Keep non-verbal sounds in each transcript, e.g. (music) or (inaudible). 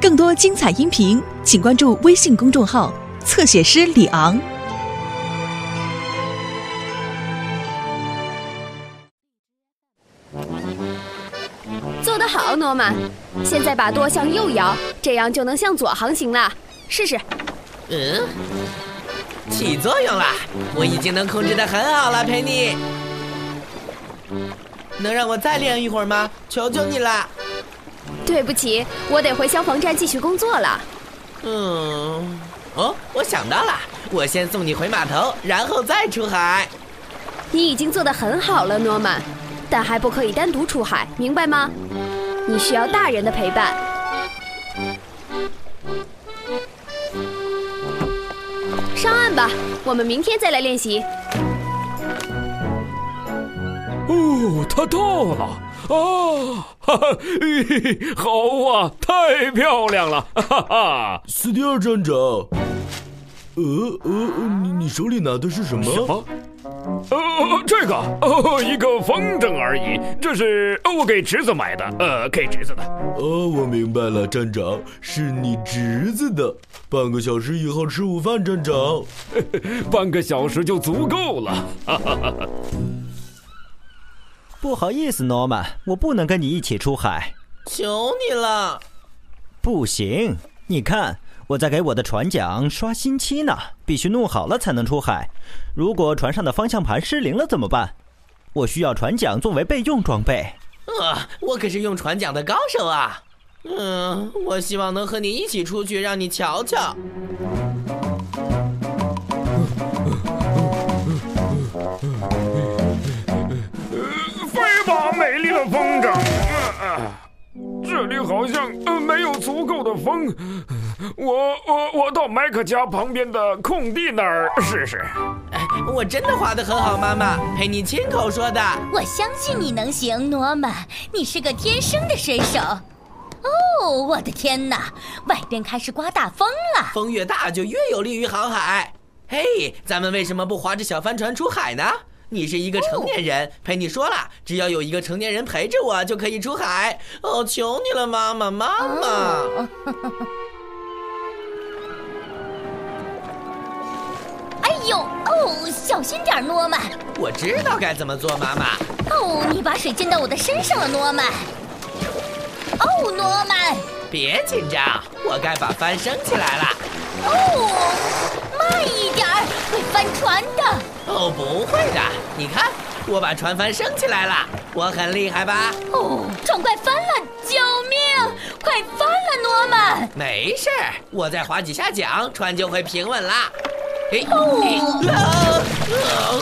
更多精彩音频，请关注微信公众号“侧写师李昂”。做得好，诺曼！现在把舵向右摇，这样就能向左航行了。试试。嗯，起作用了，我已经能控制的很好了，佩妮。能让我再练一会儿吗？求求你了。对不起，我得回消防站继续工作了。嗯，哦，我想到了，我先送你回码头，然后再出海。你已经做得很好了，诺曼，但还不可以单独出海，明白吗？你需要大人的陪伴。上岸吧，我们明天再来练习。哦，他到了啊！哈哈，嘿嘿，好啊，太漂亮了！哈哈，斯蒂尔站长，呃呃，你你手里拿的是什么？什么？呃，这个哦，一个风筝而已。这是我给侄子买的，呃，给侄子的。哦，我明白了，站长，是你侄子的。半个小时以后吃午饭，站长。(laughs) 半个小时就足够了。哈哈哈哈。不好意思，诺曼，我不能跟你一起出海。求你了。不行，你看我在给我的船桨刷新漆呢，必须弄好了才能出海。如果船上的方向盘失灵了怎么办？我需要船桨作为备用装备。啊，我可是用船桨的高手啊！嗯，我希望能和你一起出去，让你瞧瞧。这里好像没有足够的风。我我我到麦克家旁边的空地那儿试试。哎，我真的画的很好，妈妈，佩妮亲口说的。我相信你能行，诺曼，你是个天生的水手。哦，我的天哪，外边开始刮大风了。风越大就越有利于航海。嘿，咱们为什么不划着小帆船出海呢？你是一个成年人，陪你说了，只要有一个成年人陪着我，就可以出海。哦，求你了，妈妈，妈妈！哎呦，哦，小心点，诺曼。我知道该怎么做，妈妈。哦，你把水溅到我的身上了，诺曼。哦，诺曼，别紧张，我该把帆升起来了。哦。慢一点儿，会翻船的。哦，不会的。你看，我把船帆升起来了，我很厉害吧？哦，船快翻了！救命！快翻了，诺曼。没事，我再划几下桨，船就会平稳啦。哎，哦，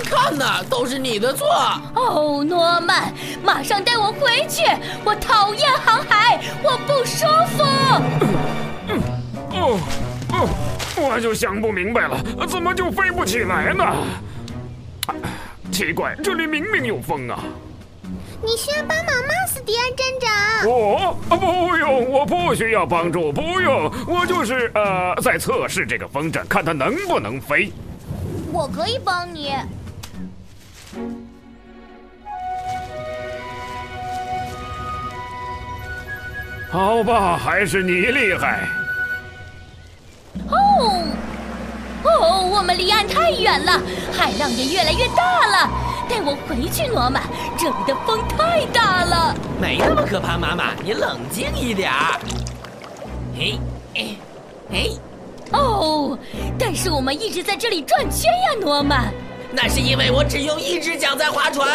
看呐，都是你的错。哦，诺曼，马上带我回去！我讨厌航海，我不舒服。嗯哦，哦。我就想不明白了，怎么就飞不起来呢？奇怪，这里明明有风啊！你需要帮忙吗，斯迪安站长？我不用，我不需要帮助，不用，我就是呃，在测试这个风筝，看它能不能飞。我可以帮你。好吧，还是你厉害。我们离岸太远了，海浪也越来越大了。带我回去，诺曼，这里的风太大了。没那么可怕，妈妈，你冷静一点儿。嘿，哎，哎，哦，但是我们一直在这里转圈呀，诺曼。那是因为我只用一只脚在划船。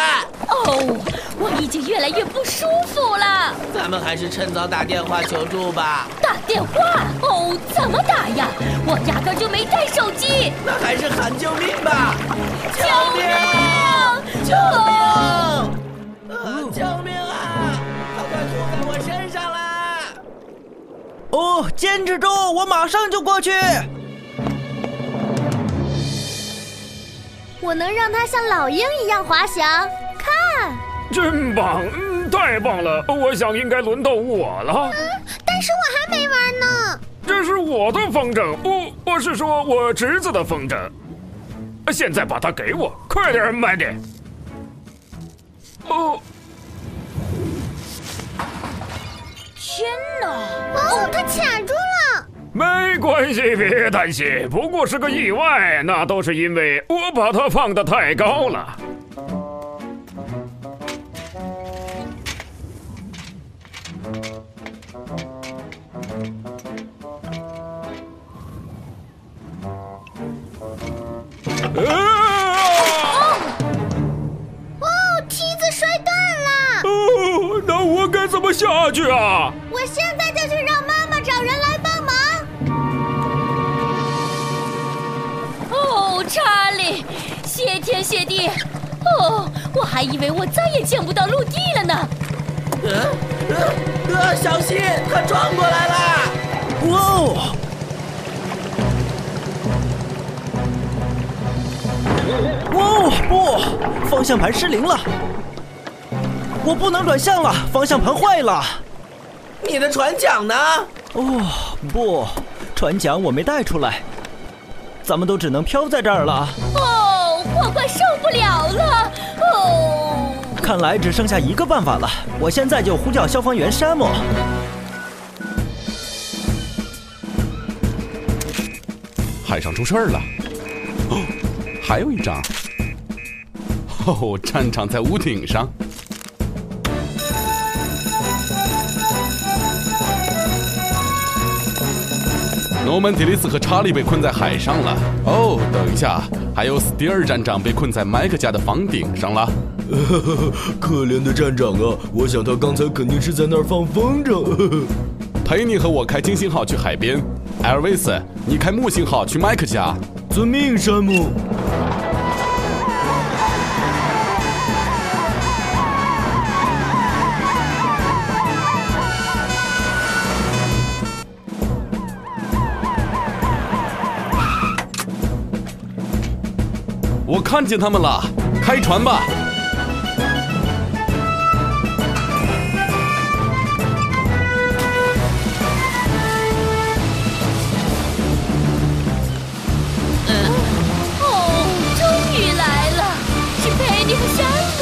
哦，我已经越来越不舒服了。咱们还是趁早打电话求助吧。打电话？哦，怎么打呀？我压那还是喊救命吧！救命！救命！啊！救命啊！它快吐在我身上啦！哦，坚持住，我马上就过去。我能让它像老鹰一样滑翔，看，真棒，太棒了！我想应该轮到我了。这是我的风筝，我我是说我侄子的风筝。现在把它给我，快点，慢点。哦，天哪！哦，它卡住了。没关系，别担心，不过是个意外，那都是因为我把它放得太高了。么下去啊？我现在就去让妈妈找人来帮忙。哦，查理，谢天谢地！哦，我还以为我再也见不到陆地了呢。呃呃呃，小心，他撞过来了！哇哦！哇哦不，方向盘失灵了，我不能转向了，方向盘坏了。你的船桨呢？哦不，船桨我没带出来，咱们都只能漂在这儿了。哦，我快受不了了！哦，看来只剩下一个办法了，我现在就呼叫消防员山姆。海上出事儿了，哦，(gasps) 还有一张。哦，战场在屋顶上。诺曼底利斯和查理被困在海上了。哦，等一下，还有斯蒂尔站长被困在麦克家的房顶上了。(laughs) 可怜的站长啊！我想他刚才肯定是在那儿放风筝。(laughs) (laughs) 佩妮和我开金星号去海边，艾尔维斯，你开木星号去麦克家。遵命，山姆。看见他们了，开船吧！哦，终于来了，是佩妮和山姆。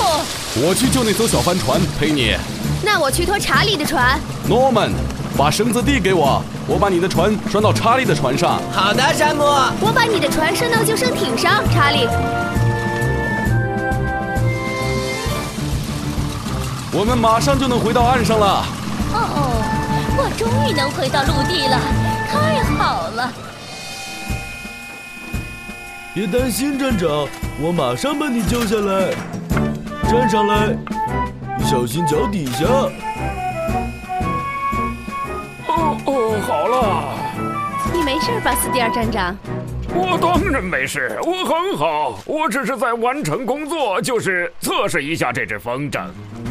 我去救那艘小帆船，佩妮。那我去拖查理的船。Norman，，把绳子递给我，我把你的船拴到查理的船上。好的，山姆。我把你的船拴到救生艇上，查理。我们马上就能回到岸上了。哦，我终于能回到陆地了，太好了！别担心，站长，我马上把你救下来。站上来，小心脚底下。哦哦，好了，你没事吧，斯蒂尔站长？我当然没事，我很好，我只是在完成工作，就是测试一下这只风筝。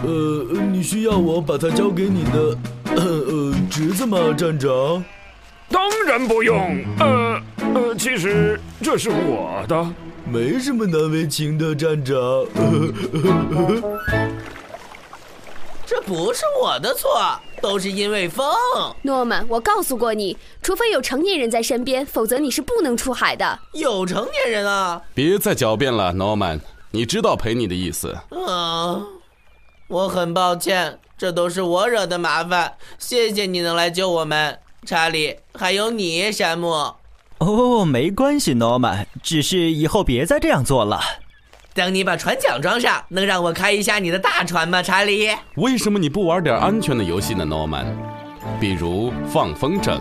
呃，你需要我把它交给你的呃呃侄子吗，站长？当然不用。呃呃，其实这是我的。没什么难为情的，站长。(laughs) 这不是我的错，都是因为风。诺曼，我告诉过你，除非有成年人在身边，否则你是不能出海的。有成年人啊！别再狡辩了，诺曼，你知道陪你的意思。嗯，我很抱歉，这都是我惹的麻烦。谢谢你能来救我们，查理，还有你，山姆。哦，没关系，诺曼，只是以后别再这样做了。等你把船桨装上，能让我开一下你的大船吗，查理？为什么你不玩点安全的游戏呢，诺曼？比如放风筝。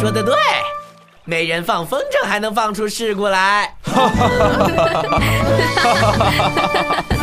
说的对，没人放风筝还能放出事故来。哈哈哈哈哈哈！